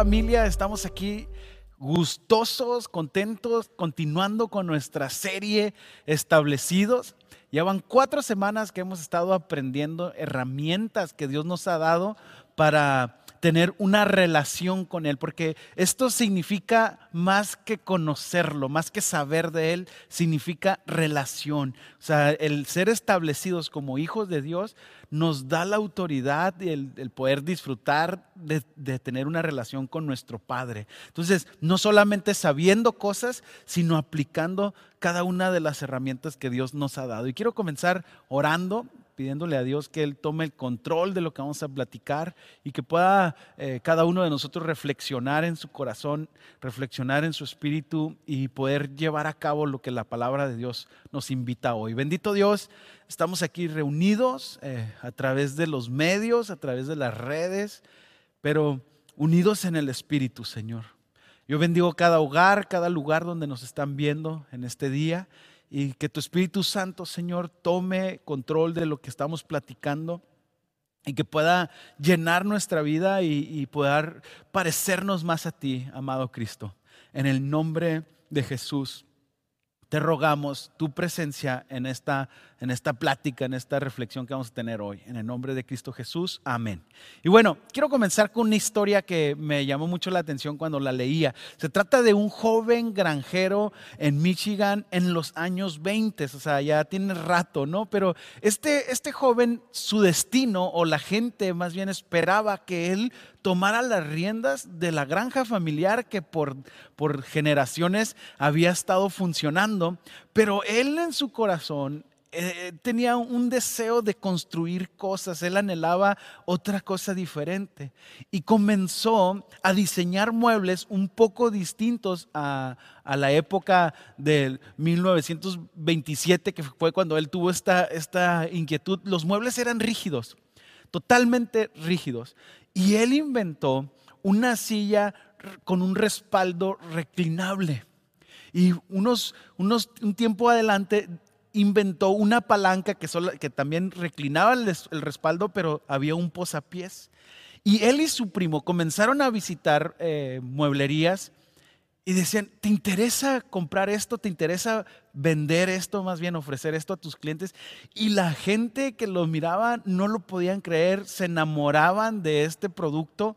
familia? Estamos aquí gustosos, contentos, continuando con nuestra serie establecidos. Ya van cuatro semanas que hemos estado aprendiendo herramientas que Dios nos ha dado para tener una relación con Él, porque esto significa más que conocerlo, más que saber de Él, significa relación. O sea, el ser establecidos como hijos de Dios nos da la autoridad y el, poder disfrutar de, de, tener una relación con nuestro Padre. Entonces, no solamente sabiendo cosas, sino aplicando cada una de las herramientas que Dios nos ha dado. Y quiero comenzar orando pidiéndole a Dios que Él tome el control de lo que vamos a platicar y que pueda eh, cada uno de nosotros reflexionar en su corazón, reflexionar en su espíritu y poder llevar a cabo lo que la palabra de Dios nos invita hoy. Bendito Dios, estamos aquí reunidos eh, a través de los medios, a través de las redes, pero unidos en el espíritu, Señor. Yo bendigo cada hogar, cada lugar donde nos están viendo en este día y que tu Espíritu Santo, Señor, tome control de lo que estamos platicando y que pueda llenar nuestra vida y, poder parecernos más a ti, amado Cristo. En el nombre de Jesús te rogamos tu presencia en esta, en esta plática, en esta reflexión que vamos a tener hoy. En el nombre de Cristo Jesús, amén. Y bueno, quiero comenzar con una historia que me llamó mucho la atención cuando la leía. Se trata de un joven granjero en Michigan en los años 20, o sea, ya tiene rato, ¿no? Pero este, este joven, su destino, o la gente más bien esperaba que él tomara las riendas de la granja familiar que por, por generaciones había estado funcionando, pero él en su corazón eh, tenía un deseo de construir cosas, él anhelaba otra cosa diferente y comenzó a diseñar muebles un poco distintos a, a la época del 1927, que fue cuando él tuvo esta, esta inquietud. Los muebles eran rígidos, totalmente rígidos. Y él inventó una silla con un respaldo reclinable. Y unos, unos, un tiempo adelante inventó una palanca que, que también reclinaba el, respaldo, pero había un posapiés. Y él y su primo comenzaron a visitar eh, mueblerías y decían, ¿te interesa comprar esto? ¿Te interesa vender esto, más bien ofrecer esto a tus clientes? Y la gente que lo miraba no lo podían creer, se enamoraban de este producto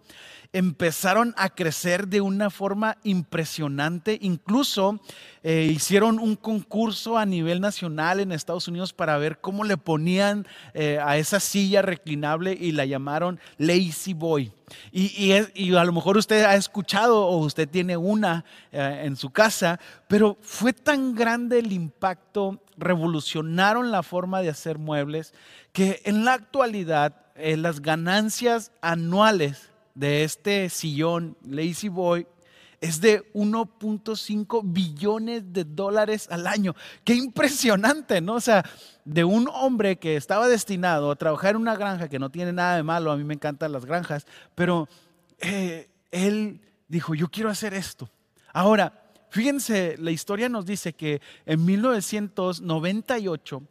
empezaron a crecer de una forma impresionante. Incluso eh, hicieron un concurso a nivel nacional en Estados Unidos para ver cómo le ponían eh, a esa silla reclinable y la llamaron Lazy Boy. Y, a lo mejor usted ha escuchado o usted tiene una eh, en su casa, pero fue tan grande el impacto, revolucionaron la forma de hacer muebles, que en la actualidad las ganancias anuales de este sillón Lazy Boy es de 1.5 billones de dólares al año. Qué impresionante, ¿no? O sea, de un hombre que estaba destinado a trabajar en una granja, que no tiene nada de malo, a mí me encantan las granjas, pero eh, él dijo, yo quiero hacer esto. Ahora, fíjense, la historia nos dice que en 1998,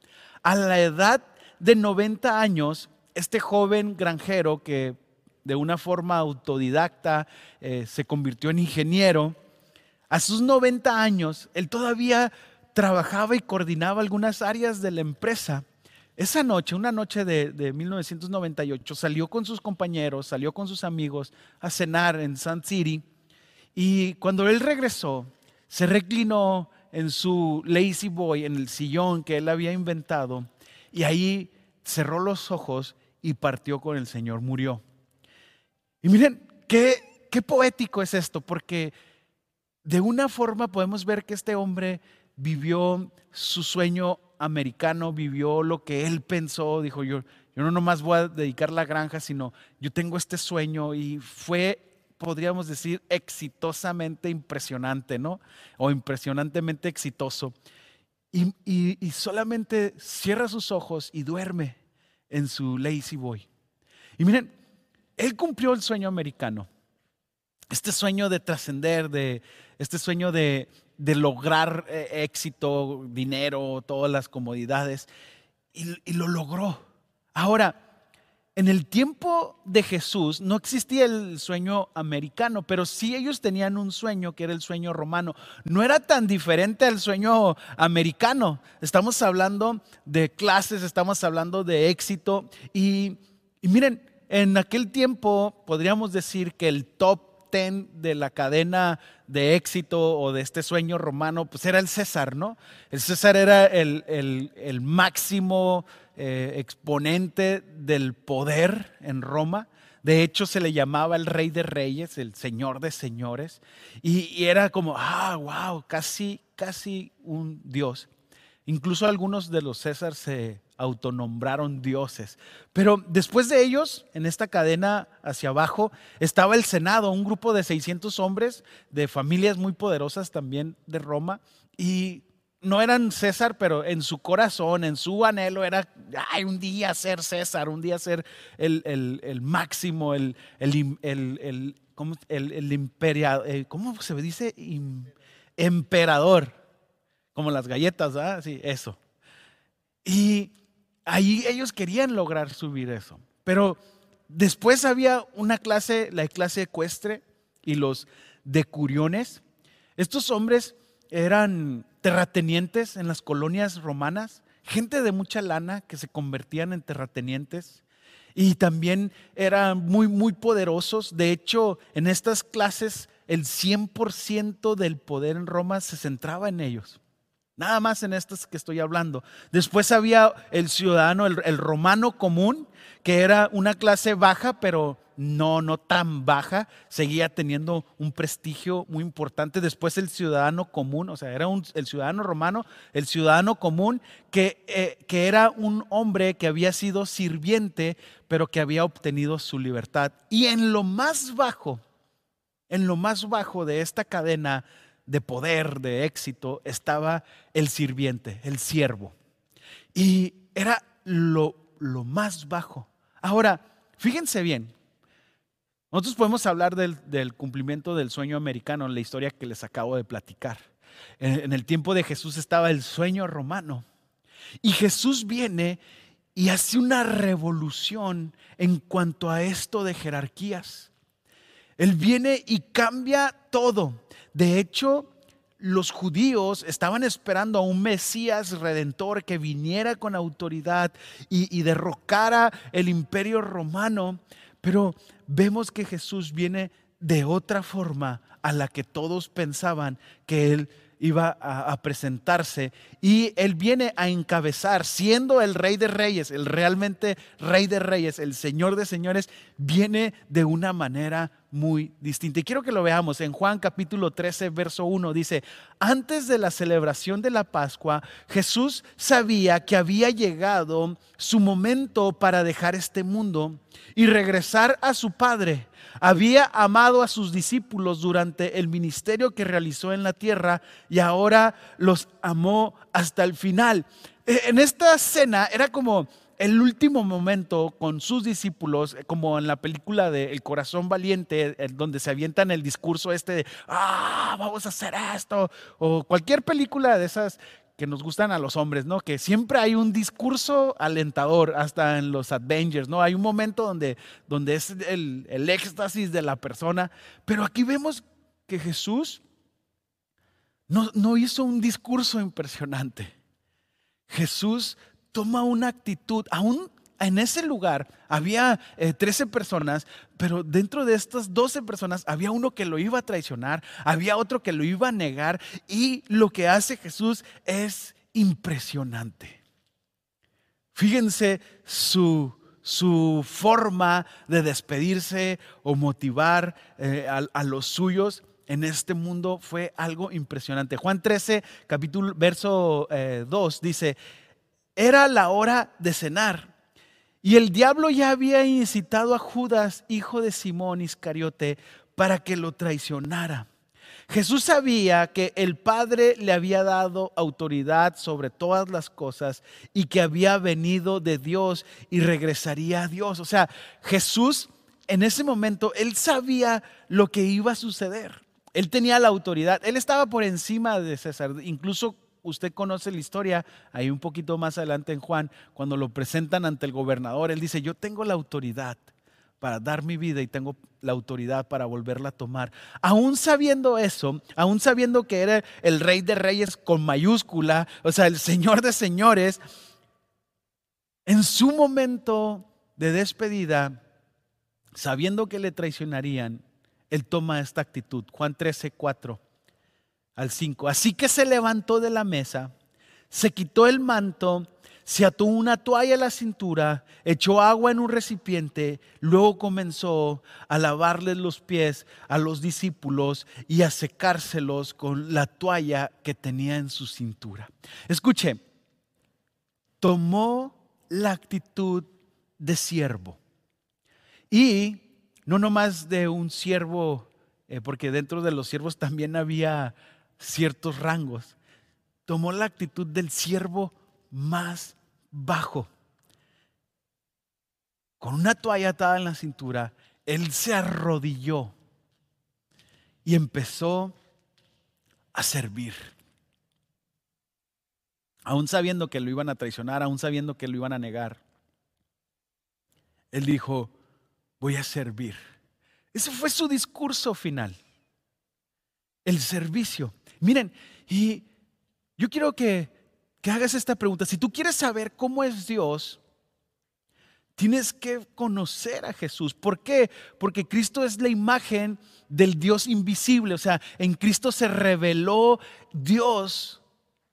a la edad de 90 años, este joven granjero que de una forma autodidacta, eh, se convirtió en ingeniero. A sus 90 años, él todavía trabajaba y coordinaba algunas áreas de la empresa. Esa noche, una noche de, de, 1998, salió con sus compañeros, salió con sus amigos a cenar en Sun City y cuando él regresó, se reclinó en su lazy boy, en el sillón que él había inventado, y ahí cerró los ojos y partió con el Señor, murió. Y miren, qué, qué poético es esto, porque de una forma podemos ver que este hombre vivió su sueño americano, vivió lo que él pensó, dijo yo, yo no nomás voy a dedicar la granja, sino yo tengo este sueño y fue, podríamos decir, exitosamente impresionante, ¿no? O impresionantemente exitoso. Y, y solamente cierra sus ojos y duerme en su lazy boy. Y miren, él cumplió el sueño americano. Este sueño de trascender, de, este sueño de, lograr eh, éxito, dinero, todas las comodidades. Y, lo logró. Ahora, en el tiempo de Jesús no existía el sueño americano, pero sí ellos tenían un sueño que era el sueño romano. No era tan diferente al sueño americano. Estamos hablando de clases, estamos hablando de éxito. Y, y miren, en aquel tiempo podríamos decir que el top de la cadena de éxito o de este sueño romano, pues era el César, ¿no? El César era el, máximo eh, exponente del poder en Roma. De hecho, se le llamaba el rey de reyes, el señor de señores. Y, y era como, ah, wow, casi, casi un dios. Incluso algunos de los César se autonombraron dioses. Pero después de ellos, en esta cadena hacia abajo, estaba el Senado, un grupo de 600 hombres de familias muy poderosas también de Roma. Y no eran César, pero en su corazón, en su anhelo era, ay, un día ser César, un día ser el, máximo, el, el, el, ¿cómo, eh, ¿cómo se dice? Emperador como las galletas, ¿verdad? Sí, eso. Y ahí ellos querían lograr subir eso. Pero después había una clase, la clase ecuestre y los decuriones. Estos hombres eran terratenientes en las colonias romanas, gente de mucha lana que se convertían en terratenientes y también eran muy, muy poderosos. De hecho, en estas clases el 100% del poder en Roma se centraba en ellos. Nada más en estas que estoy hablando. Después había el ciudadano, el, romano común, que era una clase baja, pero no, no tan baja, seguía teniendo un prestigio muy importante. Después el ciudadano común, o sea, era el ciudadano romano, el ciudadano común, que, eh, que era un hombre que había sido sirviente, pero que había obtenido su libertad. Y en lo más bajo, en lo más bajo de esta cadena de poder, de éxito, estaba el sirviente, el siervo. Y era lo, lo más bajo. Ahora, fíjense bien, nosotros podemos hablar del, cumplimiento del sueño americano en la historia que les acabo de platicar. en el tiempo de Jesús estaba el sueño romano. Y Jesús viene y hace una revolución en cuanto a esto de jerarquías. Él viene y cambia todo. De hecho, los judíos estaban esperando a un Mesías redentor que viniera con autoridad y, derrocara el imperio romano, pero vemos que Jesús viene de otra forma a la que todos pensaban que él iba a, presentarse. Y él viene a encabezar, siendo el rey de reyes, el realmente rey de reyes, el señor de señores, viene de una manera muy distinta. Y quiero que lo veamos en Juan capítulo 13, verso 1, dice, antes de la celebración de la Pascua, Jesús sabía que había llegado su momento para dejar este mundo y regresar a su Padre había amado a sus discípulos durante el ministerio que realizó en la tierra y ahora los amó hasta el final. E, en esta cena era como el último momento con sus discípulos, como en la película de El corazón valiente, donde se avientan el discurso este de, ah, vamos a hacer esto, o cualquier película de esas que nos gustan a los hombres, ¿no? Que siempre hay un discurso alentador, hasta en los Avengers, ¿no? Hay un momento donde, donde es el, el éxtasis de la persona, pero aquí vemos que Jesús no, no hizo un discurso impresionante. Jesús toma una actitud, aún en ese lugar había 13 eh, personas, pero dentro de estas 12 personas había uno que lo iba a traicionar, había otro que lo iba a negar y lo que hace Jesús es impresionante. Fíjense su, su forma de despedirse o motivar eh, a, los suyos en este mundo fue algo impresionante. Juan 13, capítulo, verso 2 eh, dice, era la hora de cenar y el diablo ya había incitado a Judas, hijo de Simón Iscariote, para que lo traicionara. Jesús sabía que el Padre le había dado autoridad sobre todas las cosas y que había venido de Dios y regresaría a Dios. O sea, Jesús en ese momento, él sabía lo que iba a suceder. Él tenía la autoridad, él estaba por encima de César, incluso usted conoce la historia, ahí un poquito más adelante en Juan, cuando lo presentan ante el gobernador, él dice, yo tengo la autoridad para dar mi vida y tengo la autoridad para volverla a tomar. Aún sabiendo eso, aún sabiendo que era el rey de reyes con mayúscula, o sea, el señor de señores, en su momento de despedida, sabiendo que le traicionarían, él toma esta actitud. Juan 13, 4 al 5. Así que se levantó de la mesa, se quitó el manto se ató una toalla a la cintura, echó agua en un recipiente, luego comenzó a lavarles los pies a los discípulos y a secárselos con la toalla que tenía en su cintura. Escuche, tomó la actitud de siervo. Y no nomás de un siervo, eh, porque dentro de los siervos también había ciertos rangos. Tomó la actitud del siervo más bajo. Con una toalla atada en la cintura, él se arrodilló y empezó a servir. Aún sabiendo que lo iban a traicionar, aún sabiendo que lo iban a negar. Él dijo, voy a servir. Ese fue su discurso final. El servicio. Miren, y yo quiero que que hagas esta pregunta. Si tú quieres saber cómo es Dios, tienes que conocer a Jesús. ¿Por qué? Porque Cristo es la imagen del Dios invisible. O sea, en Cristo se reveló Dios.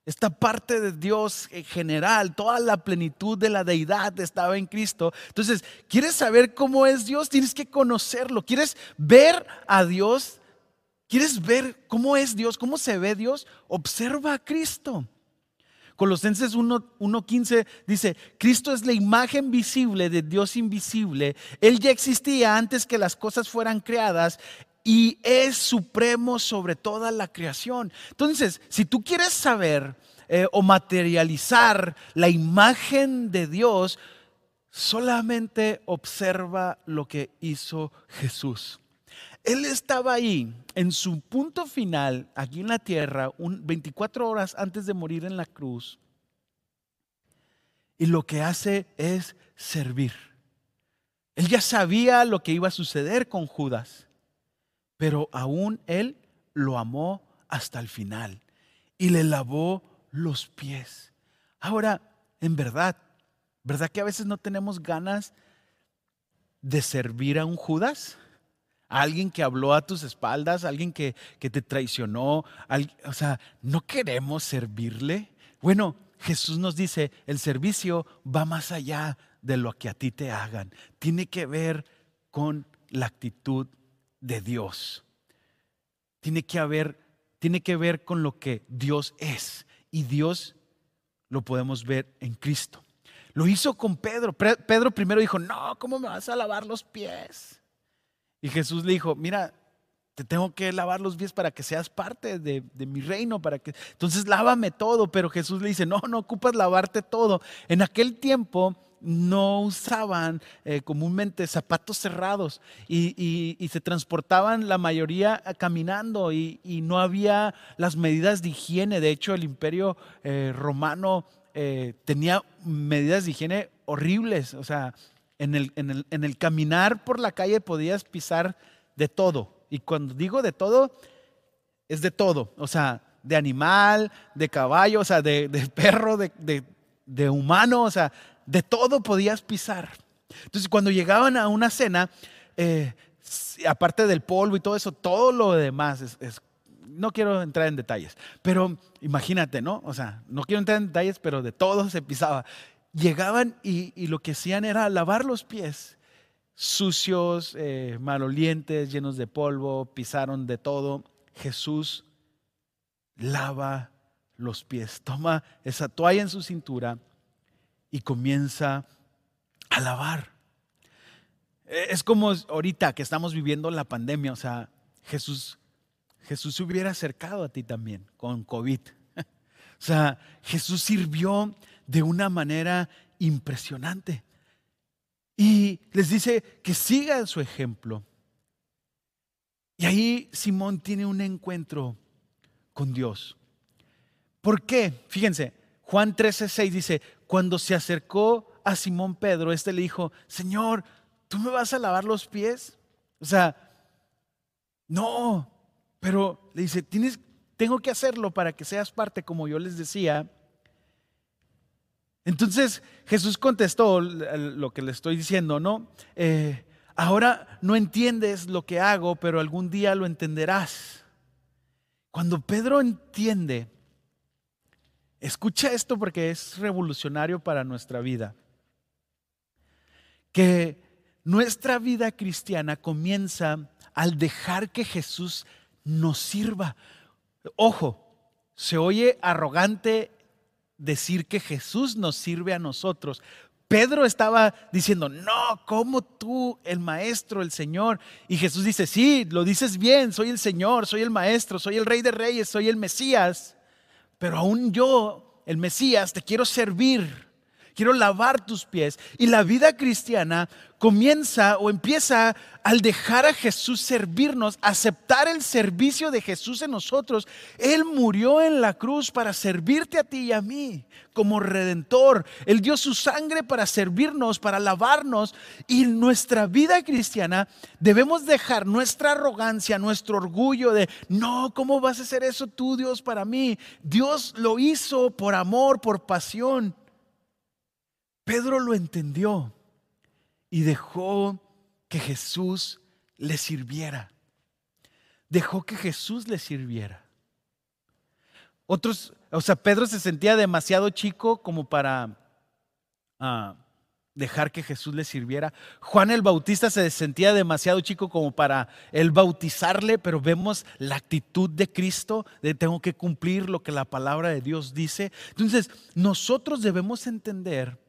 Esta parte de Dios en general, toda la plenitud de la deidad estaba en Cristo. Entonces, ¿quieres saber cómo es Dios? Tienes que conocerlo. ¿Quieres ver a Dios? ¿Quieres ver cómo es Dios? ¿Cómo se ve Dios? Observa a Cristo. Colosenses 1.15 dice, Cristo es la imagen visible de Dios invisible. Él ya existía antes que las cosas fueran creadas y es supremo sobre toda la creación. Entonces, si tú quieres saber eh, o materializar la imagen de Dios, solamente observa lo que hizo Jesús. Él estaba ahí en su punto final, aquí en la tierra, 24 horas antes de morir en la cruz. Y lo que hace es servir. Él ya sabía lo que iba a suceder con Judas, pero aún él lo amó hasta el final y le lavó los pies. Ahora, en verdad, ¿verdad que a veces no tenemos ganas de servir a un Judas? Alguien que habló a tus espaldas, alguien que, te traicionó. o sea, no queremos servirle. Bueno, Jesús nos dice, el servicio va más allá de lo que a ti te hagan. Tiene que ver con la actitud de Dios. Tiene que haber, tiene que ver con lo que Dios es. Y Dios lo podemos ver en Cristo. Lo hizo con Pedro. Pedro primero dijo, no, ¿cómo me vas a lavar los pies? Y Jesús le dijo, mira, te tengo que lavar los pies para que seas parte de, mi reino, para que... Entonces lávame todo, pero Jesús le dice, no, no ocupas lavarte todo. En aquel tiempo no usaban eh, comúnmente zapatos cerrados y, se transportaban la mayoría caminando y, no había las medidas de higiene. De hecho, el imperio eh, romano eh, tenía medidas de higiene horribles. O sea, en el, en, el, caminar por la calle podías pisar de todo. Y cuando digo de todo, es de todo. O sea, de animal, de caballo, o sea, de, perro, de, humano, o sea, de todo podías pisar. Entonces, cuando llegaban a una cena, eh, aparte del polvo y todo eso, todo lo demás es, no quiero entrar en detalles, pero imagínate, ¿no? O sea, no quiero entrar en detalles, pero de todo se pisaba llegaban y, lo que hacían era lavar los pies, sucios, eh, malolientes, llenos de polvo, pisaron de todo. Jesús lava los pies, toma esa toalla en su cintura y comienza a lavar. Eh, es como ahorita que estamos viviendo la pandemia, o sea, Jesús, Jesús se hubiera acercado a ti también con COVID. O sea, Jesús sirvió de una manera impresionante. Y les dice que sigan su ejemplo. Y ahí Simón tiene un encuentro con Dios. ¿Por qué? Fíjense, Juan 13:6 dice, cuando se acercó a Simón Pedro, este le dijo, Señor, ¿tú me vas a lavar los pies? O sea, no, pero le dice, tienes, tengo que hacerlo para que seas parte, como yo les decía. Entonces Jesús contestó lo que le estoy diciendo, ¿no? Eh, ahora no entiendes lo que hago, pero algún día lo entenderás. Cuando Pedro entiende, escucha esto porque es revolucionario para nuestra vida, que nuestra vida cristiana comienza al dejar que Jesús nos sirva. Ojo, se oye arrogante decir que Jesús nos sirve a nosotros. Pedro estaba diciendo, no, como tú, el maestro, el Señor. Y Jesús dice, sí, lo dices bien, soy el Señor, soy el maestro, soy el rey de reyes, soy el Mesías. Pero aún yo, el Mesías, te quiero servir quiero lavar tus pies. Y la vida cristiana comienza o empieza al dejar a Jesús servirnos, aceptar el servicio de Jesús en nosotros. Él murió en la cruz para servirte a ti y a mí como redentor. Él dio su sangre para servirnos, para lavarnos. Y nuestra vida cristiana debemos dejar nuestra arrogancia, nuestro orgullo de, no, ¿cómo vas a hacer eso tú, Dios, para mí? Dios lo hizo por amor, por pasión. Pedro lo entendió y dejó que Jesús le sirviera. Dejó que Jesús le sirviera. Otros, o sea, Pedro se sentía demasiado chico como para ah, dejar que Jesús le sirviera. Juan el Bautista se sentía demasiado chico como para él bautizarle, pero vemos la actitud de Cristo de tengo que cumplir lo que la palabra de Dios dice. Entonces, nosotros debemos entender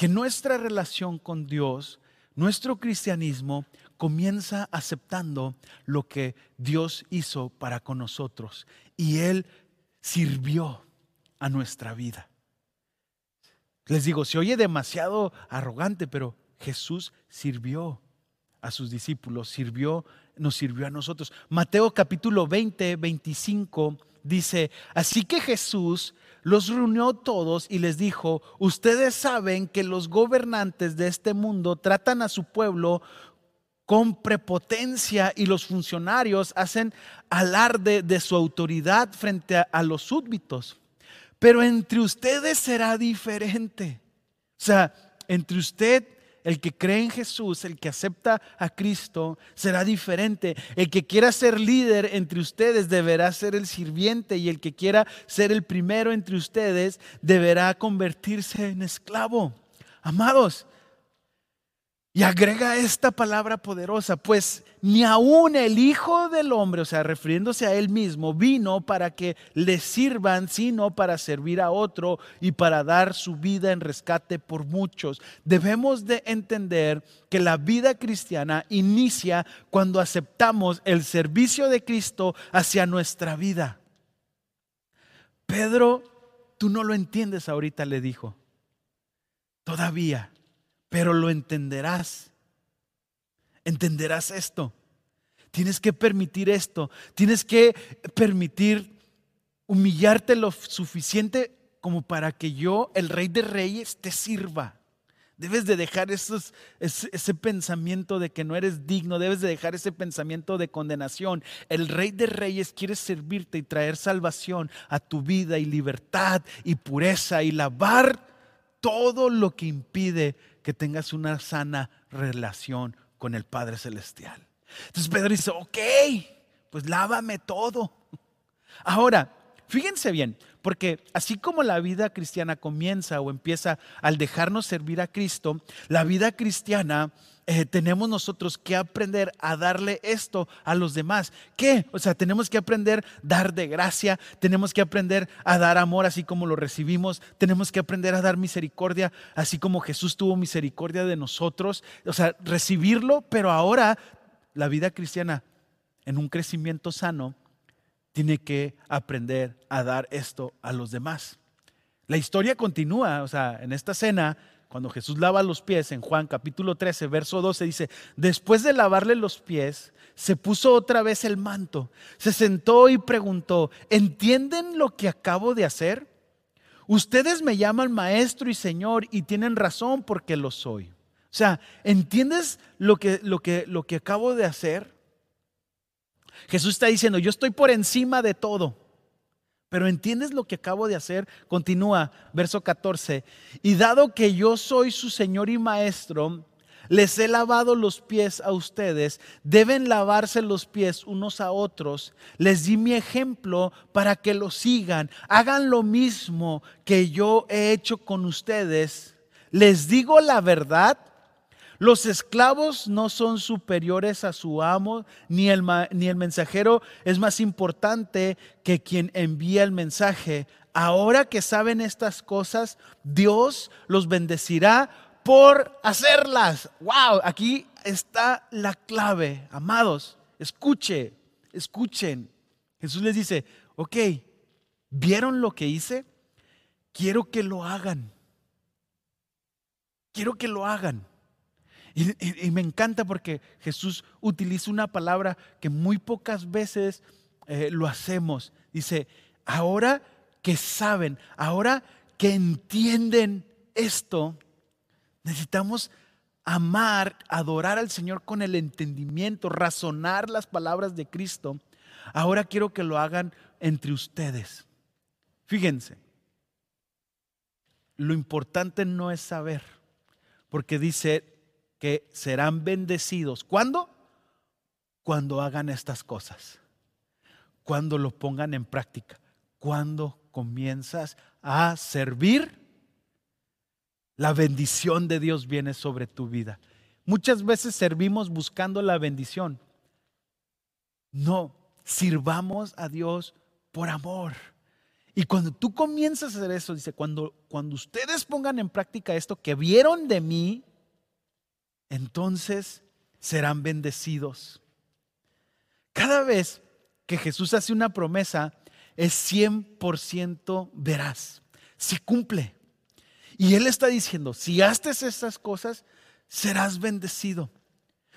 que nuestra relación con Dios, nuestro cristianismo, comienza aceptando lo que Dios hizo para con nosotros y Él sirvió a nuestra vida. Les digo, se oye demasiado arrogante, pero Jesús sirvió a sus discípulos, sirvió, nos sirvió a nosotros. Mateo capítulo 20, 25 dice, así que Jesús los reunió todos y les dijo, ustedes saben que los gobernantes de este mundo tratan a su pueblo con prepotencia y los funcionarios hacen alarde de su autoridad frente a, los súbditos. Pero entre ustedes será diferente. O sea, entre usted el que cree en Jesús, el que acepta a Cristo, será diferente. El que quiera ser líder entre ustedes deberá ser el sirviente y el que quiera ser el primero entre ustedes deberá convertirse en esclavo. Amados, y agrega esta palabra poderosa, pues ni aún el Hijo del Hombre, o sea, refiriéndose a él mismo, vino para que le sirvan, sino para servir a otro y para dar su vida en rescate por muchos. Debemos de entender que la vida cristiana inicia cuando aceptamos el servicio de Cristo hacia nuestra vida. Pedro, tú no lo entiendes ahorita, le dijo. Todavía pero lo entenderás. Entenderás esto. Tienes que permitir esto. Tienes que permitir humillarte lo suficiente como para que yo, el rey de reyes, te sirva. Debes de dejar esos, ese, ese, pensamiento de que no eres digno, debes de dejar ese pensamiento de condenación. El rey de reyes quiere servirte y traer salvación a tu vida y libertad y pureza y lavar todo lo que impide que tengas una sana relación con el Padre Celestial. Entonces Pedro dice, ok, pues lávame todo. Ahora, fíjense bien, porque así como la vida cristiana comienza o empieza al dejarnos servir a Cristo, la vida cristiana eh, tenemos nosotros que aprender a darle esto a los demás. ¿Qué? O sea, tenemos que aprender a dar de gracia, tenemos que aprender a dar amor así como lo recibimos, tenemos que aprender a dar misericordia así como Jesús tuvo misericordia de nosotros. O sea, recibirlo, pero ahora la vida cristiana en un crecimiento sano tiene que aprender a dar esto a los demás. La historia continúa, o sea, en esta cena cuando Jesús lava los pies en Juan capítulo 13, verso 12, dice, después de lavarle los pies, se puso otra vez el manto, se sentó y preguntó, ¿entienden lo que acabo de hacer? Ustedes me llaman maestro y señor y tienen razón porque lo soy. O sea, ¿entiendes lo que, lo que, lo que acabo de hacer? Jesús está diciendo, yo estoy por encima de todo. Pero ¿entiendes lo que acabo de hacer? Continúa, verso 14. Y dado que yo soy su Señor y Maestro, les he lavado los pies a ustedes, deben lavarse los pies unos a otros. Les di mi ejemplo para que lo sigan. Hagan lo mismo que yo he hecho con ustedes. Les digo la verdad, los esclavos no son superiores a su amo, ni el, ni el mensajero es más importante que quien envía el mensaje. Ahora que saben estas cosas, Dios los bendecirá por hacerlas. ¡Wow! Aquí está la clave. Amados, escuche, escuchen. Jesús les dice, ok, ¿vieron lo que hice? Quiero que lo hagan. Quiero que lo hagan. Y, me encanta porque Jesús utiliza una palabra que muy pocas veces eh, lo hacemos. Dice, ahora que saben, ahora que entienden esto, necesitamos amar, adorar al Señor con el entendimiento, razonar las palabras de Cristo. Ahora quiero que lo hagan entre ustedes. Fíjense, lo importante no es saber, porque dice, que serán bendecidos. ¿Cuándo? Cuando hagan estas cosas. Cuando lo pongan en práctica. Cuando comienzas a servir, la bendición de Dios viene sobre tu vida. Muchas veces servimos buscando la bendición. No, sirvamos a Dios por amor. Y cuando tú comienzas a hacer eso, dice, cuando, cuando ustedes pongan en práctica esto que vieron de mí, entonces serán bendecidos. Cada vez que Jesús hace una promesa, es 100% veraz, si cumple. Y Él está diciendo, si haces estas cosas, serás bendecido.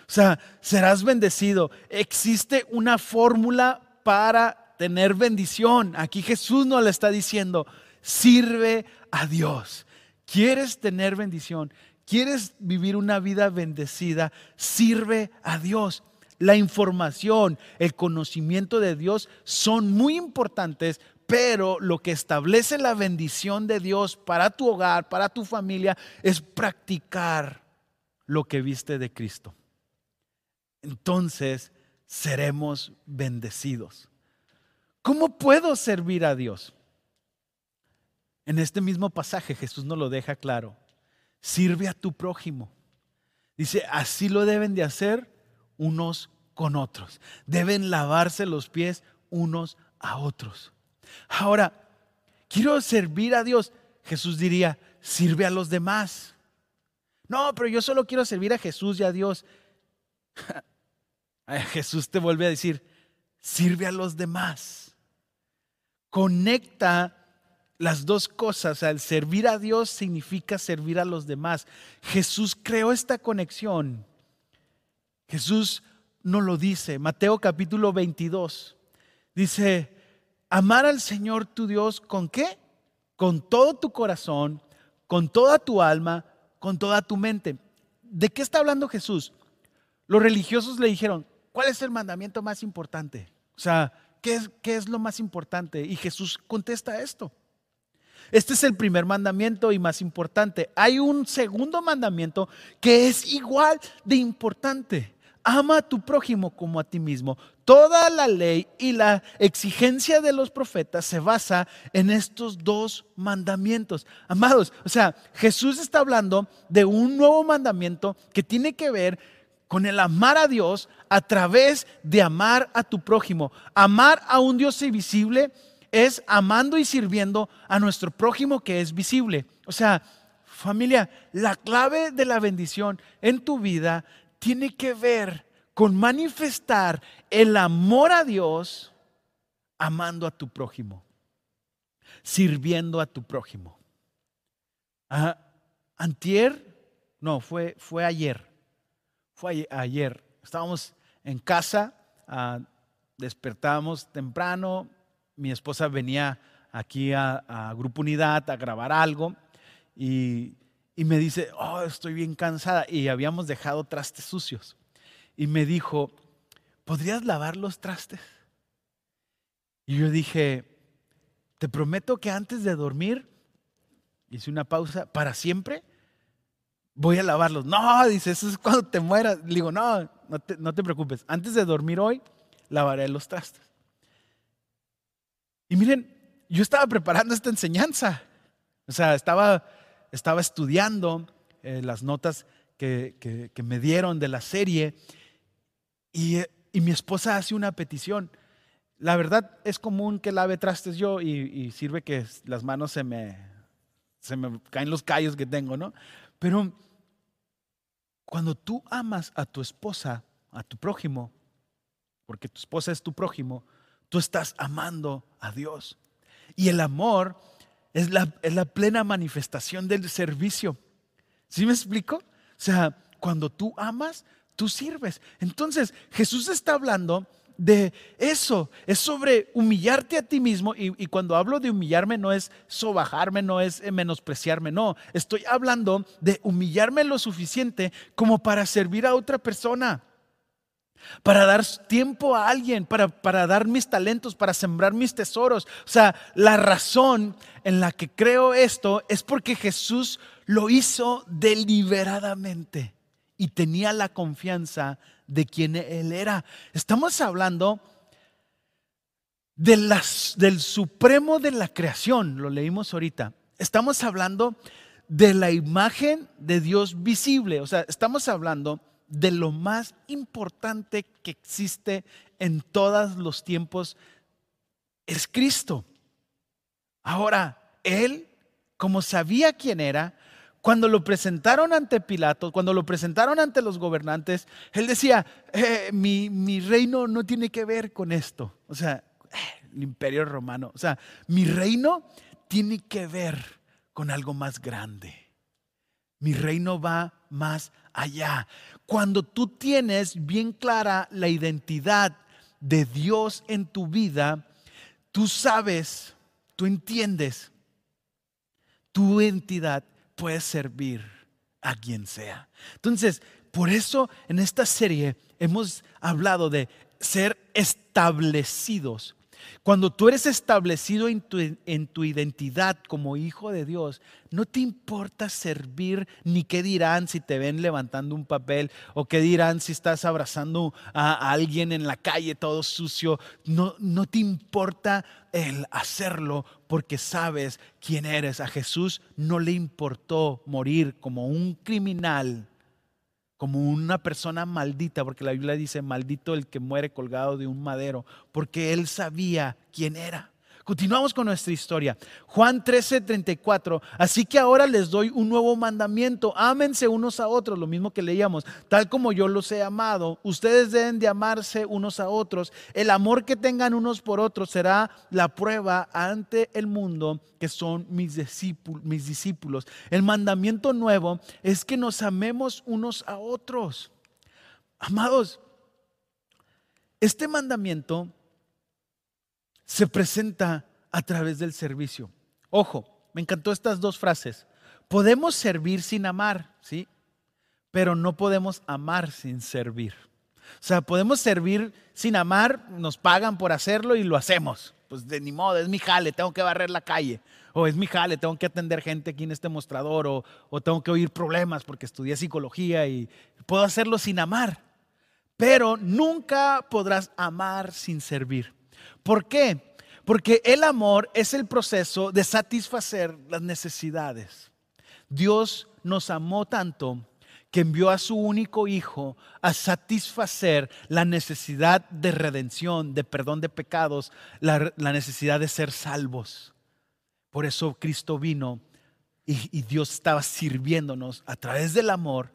O sea, serás bendecido. Existe una fórmula para tener bendición. Aquí Jesús nos le está diciendo, sirve a Dios. ¿Quieres tener bendición? ¿Quieres vivir una vida bendecida? Sirve a Dios. La información, el conocimiento de Dios son muy importantes, pero lo que establece la bendición de Dios para tu hogar, para tu familia, es practicar lo que viste de Cristo. Entonces seremos bendecidos. ¿Cómo puedo servir a Dios? En este mismo pasaje Jesús nos lo deja claro sirve a tu prójimo. Dice, así lo deben de hacer unos con otros. Deben lavarse los pies unos a otros. Ahora, quiero servir a Dios. Jesús diría, sirve a los demás. No, pero yo solo quiero servir a Jesús y a Dios. Jesús te vuelve a decir, sirve a los demás. Conecta las dos cosas, al servir a Dios significa servir a los demás. Jesús creó esta conexión. Jesús no lo dice. Mateo capítulo 22 dice, amar al Señor tu Dios con qué? Con todo tu corazón, con toda tu alma, con toda tu mente. ¿De qué está hablando Jesús? Los religiosos le dijeron, ¿cuál es el mandamiento más importante? O sea, ¿qué es, qué es lo más importante? Y Jesús contesta esto. Este es el primer mandamiento y más importante. Hay un segundo mandamiento que es igual de importante. Ama a tu prójimo como a ti mismo. Toda la ley y la exigencia de los profetas se basa en estos dos mandamientos. Amados, o sea, Jesús está hablando de un nuevo mandamiento que tiene que ver con el amar a Dios a través de amar a tu prójimo. Amar a un Dios invisible es amando y sirviendo a nuestro prójimo que es visible. O sea, familia, la clave de la bendición en tu vida tiene que ver con manifestar el amor a Dios amando a tu prójimo, sirviendo a tu prójimo. antier, no, fue, fue ayer, fue ayer, estábamos en casa, uh, despertábamos temprano, mi esposa venía aquí a, Grupo Unidad a grabar algo y, y me dice, oh, estoy bien cansada y habíamos dejado trastes sucios. Y me dijo, ¿podrías lavar los trastes? Y yo dije, te prometo que antes de dormir, hice una pausa, para siempre, voy a lavarlos. No, dice, eso es cuando te mueras. Le digo, no, te, no te preocupes. Antes de dormir hoy, lavaré los trastes. Y miren, yo estaba preparando esta enseñanza. O sea, estaba, estaba estudiando eh, las notas que, me dieron de la serie y, y, mi esposa hace una petición. La verdad es común que lave trastes yo y, y sirve que las manos se me, se me caen los callos que tengo, ¿no? Pero cuando tú amas a tu esposa, a tu prójimo, porque tu esposa es tu prójimo, tú estás amando a Dios. Y el amor es la, plena manifestación del servicio. ¿Sí me explico? O sea, cuando tú amas, tú sirves. Entonces, Jesús está hablando de eso, es sobre humillarte a ti mismo y, y, cuando hablo de humillarme no es sobajarme, no es menospreciarme, no, estoy hablando de humillarme lo suficiente como para servir a otra persona para dar tiempo a alguien, para, para, dar mis talentos, para sembrar mis tesoros. O sea, la razón en la que creo esto es porque Jesús lo hizo deliberadamente y tenía la confianza de quien Él era. Estamos hablando de las, del supremo de la creación, lo leímos ahorita. Estamos hablando de la imagen de Dios visible, o sea, estamos hablando de lo más importante que existe en todos los tiempos es Cristo. Ahora, Él, como sabía quién era, cuando lo presentaron ante Pilato, cuando lo presentaron ante los gobernantes, Él decía, eh, mi, mi, reino no tiene que ver con esto. O sea, el imperio romano. O sea, mi reino tiene que ver con algo más grande. Mi reino va más allá. Cuando tú tienes bien clara la identidad de Dios en tu vida, tú sabes, tú entiendes, tu entidad puede servir a quien sea. Entonces, por eso en esta serie hemos hablado de ser establecidos cuando tú eres establecido en tu, identidad como hijo de Dios, no te importa servir ni qué dirán si te ven levantando un papel o qué dirán si estás abrazando a alguien en la calle todo sucio. No, no te importa el hacerlo porque sabes quién eres. A Jesús no le importó morir como un criminal como una persona maldita, porque la Biblia dice, maldito el que muere colgado de un madero, porque él sabía quién era. Continuamos con nuestra historia. Juan 13, 34. Así que ahora les doy un nuevo mandamiento. Ámense unos a otros, lo mismo que leíamos. Tal como yo los he amado, ustedes deben de amarse unos a otros. El amor que tengan unos por otros será la prueba ante el mundo que son mis discípulos. Mis discípulos. El mandamiento nuevo es que nos amemos unos a otros. Amados, este mandamiento se presenta a través del servicio. Ojo, me encantó estas dos frases. Podemos servir sin amar, ¿sí? Pero no podemos amar sin servir. O sea, podemos servir sin amar, nos pagan por hacerlo y lo hacemos. Pues de ni modo, es mi jale, tengo que barrer la calle. O es mi jale, tengo que atender gente aquí en este mostrador. O, o tengo que oír problemas porque estudié psicología y puedo hacerlo sin amar. Pero nunca podrás amar sin servir. ¿Por qué? Porque el amor es el proceso de satisfacer las necesidades. Dios nos amó tanto que envió a su único hijo a satisfacer la necesidad de redención, de perdón de pecados, la, necesidad de ser salvos. Por eso Cristo vino y, Dios estaba sirviéndonos a través del amor,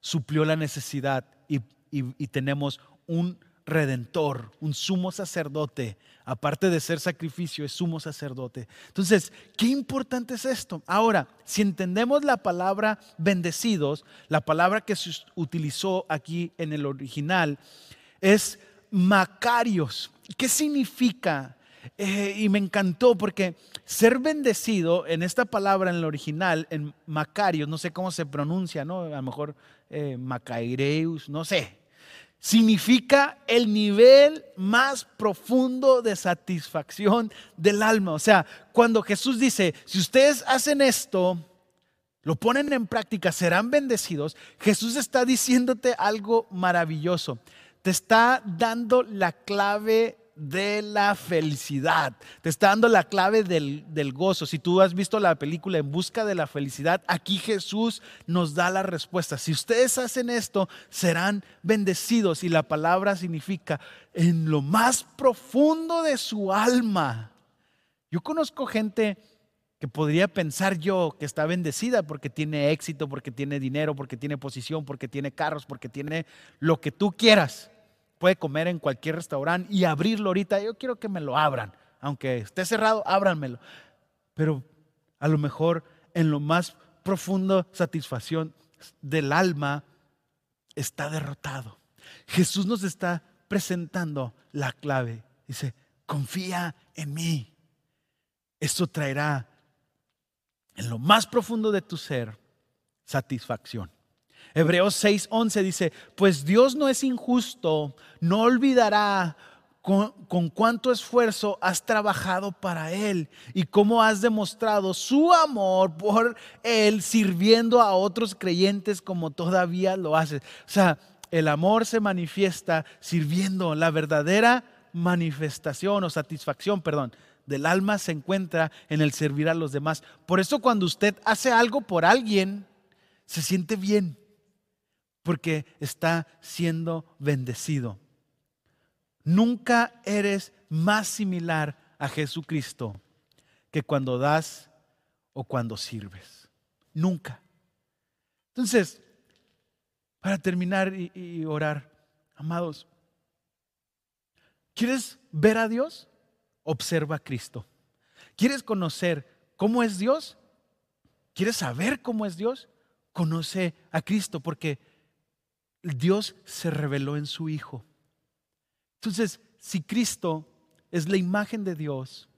suplió la necesidad y tenemos un redentor, un sumo sacerdote. Aparte de ser sacrificio, es sumo sacerdote. Entonces, qué importante es esto. Ahora, si entendemos la palabra bendecidos, la palabra que se utilizó aquí en el original es macarios. ¿Qué significa? Eh, y me encantó porque ser bendecido en esta palabra en el original, en macarios, no sé cómo se pronuncia, ¿no? A lo mejor eh, macaireus, no sé, significa el nivel más profundo de satisfacción del alma. O sea, cuando Jesús dice, si ustedes hacen esto, lo ponen en práctica, serán bendecidos, Jesús está diciéndote algo maravilloso. Te está dando la clave de la felicidad. Te está dando la clave del, gozo. Si tú has visto la película En Busca de la Felicidad, aquí Jesús nos da la respuesta. Si ustedes hacen esto, serán bendecidos. Y la palabra significa en lo más profundo de su alma. Yo conozco gente que podría pensar yo que está bendecida porque tiene éxito, porque tiene dinero, porque tiene posición, porque tiene carros, porque tiene lo que tú quieras puede comer en cualquier restaurante y abrirlo ahorita. Yo quiero que me lo abran. Aunque esté cerrado, ábranmelo. Pero a lo mejor en lo más profundo satisfacción del alma está derrotado. Jesús nos está presentando la clave. Dice, confía en mí. Esto traerá en lo más profundo de tu ser satisfacción. Hebreos 6:11 dice, pues Dios no es injusto, no olvidará con, con, cuánto esfuerzo has trabajado para Él y cómo has demostrado su amor por Él sirviendo a otros creyentes como todavía lo haces. O sea, el amor se manifiesta sirviendo. La verdadera manifestación o satisfacción, perdón, del alma se encuentra en el servir a los demás. Por eso cuando usted hace algo por alguien, se siente bien porque está siendo bendecido. Nunca eres más similar a Jesucristo que cuando das o cuando sirves. Nunca. Entonces, para terminar y, orar, amados, ¿quieres ver a Dios? Observa a Cristo. ¿Quieres conocer cómo es Dios? ¿Quieres saber cómo es Dios? Conoce a Cristo porque Dios se reveló en su Hijo. Entonces, si Cristo es la imagen de Dios,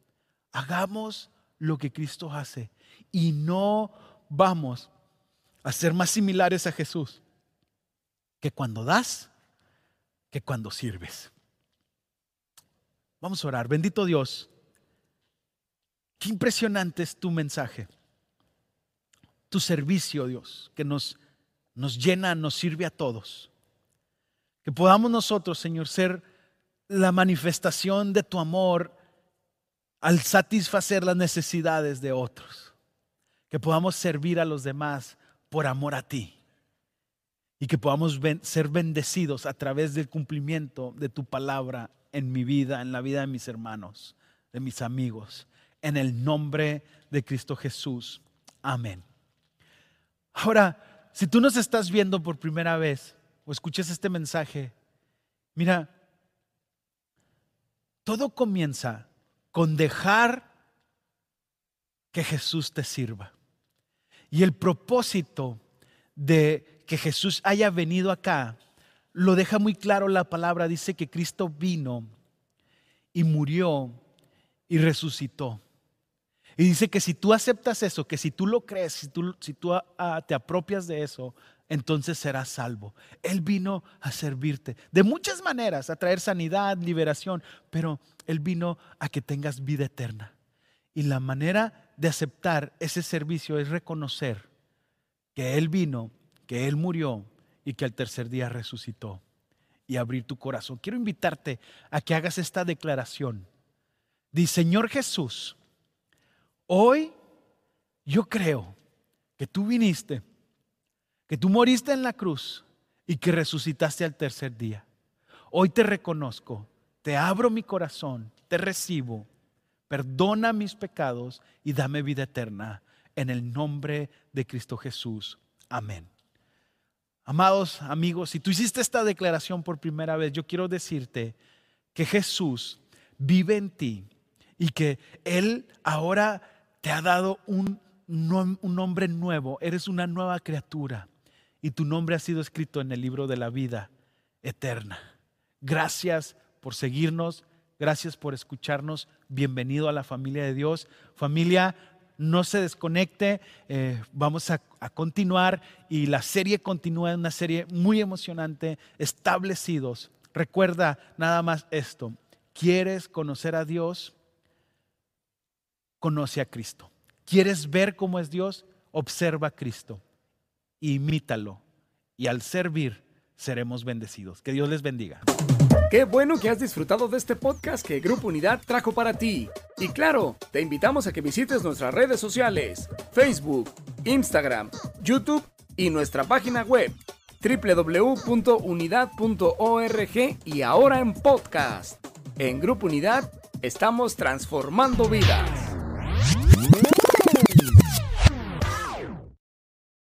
hagamos lo que Cristo hace y no vamos a ser más similares a Jesús que cuando das, que cuando sirves. Vamos a orar. Bendito Dios. Qué impresionante es tu mensaje, tu servicio, Dios, que nos nos llena, nos sirve a todos. Que podamos nosotros, Señor, ser la manifestación de tu amor al satisfacer las necesidades de otros. Que podamos servir a los demás por amor a ti. Y que podamos ser bendecidos a través del cumplimiento de tu palabra en mi vida, en la vida de mis hermanos, de mis amigos. En el nombre de Cristo Jesús. Amén. Ahora, si tú nos estás viendo por primera vez o escuchas este mensaje, mira, todo comienza con dejar que Jesús te sirva. Y el propósito de que Jesús haya venido acá lo deja muy claro la palabra. Dice que Cristo vino y murió y resucitó. Y dice que si tú aceptas eso, que si tú lo crees, si tú, si tú ah, te apropias de eso, entonces serás salvo. Él vino a servirte de muchas maneras, a traer sanidad, liberación, pero Él vino a que tengas vida eterna. Y la manera de aceptar ese servicio es reconocer que Él vino, que Él murió y que al tercer día resucitó y abrir tu corazón. Quiero invitarte a que hagas esta declaración. Dice, Señor Jesús, Hoy yo creo que tú viniste, que tú moriste en la cruz y que resucitaste al tercer día. Hoy te reconozco, te abro mi corazón, te recibo, perdona mis pecados y dame vida eterna en el nombre de Cristo Jesús. Amén. Amados amigos, si tú hiciste esta declaración por primera vez, yo quiero decirte que Jesús vive en ti y que Él ahora te ha dado un, un nombre nuevo, eres una nueva criatura y tu nombre ha sido escrito en el libro de la vida eterna. Gracias por seguirnos, gracias por escucharnos, bienvenido a la familia de Dios. Familia, no se desconecte, eh, vamos a, a, continuar y la serie continúa en una serie muy emocionante, establecidos. Recuerda nada más esto, ¿quieres conocer a Dios? Conoce a Cristo. ¿Quieres ver cómo es Dios? Observa a Cristo, imítalo y al servir seremos bendecidos. Que Dios les bendiga. Qué bueno que has disfrutado de este podcast que Grupo Unidad trajo para ti. Y claro, te invitamos a que visites nuestras redes sociales, Facebook, Instagram, YouTube y nuestra página web www.unidad.org y ahora en podcast. En Grupo Unidad estamos transformando vidas. Mm-hmm.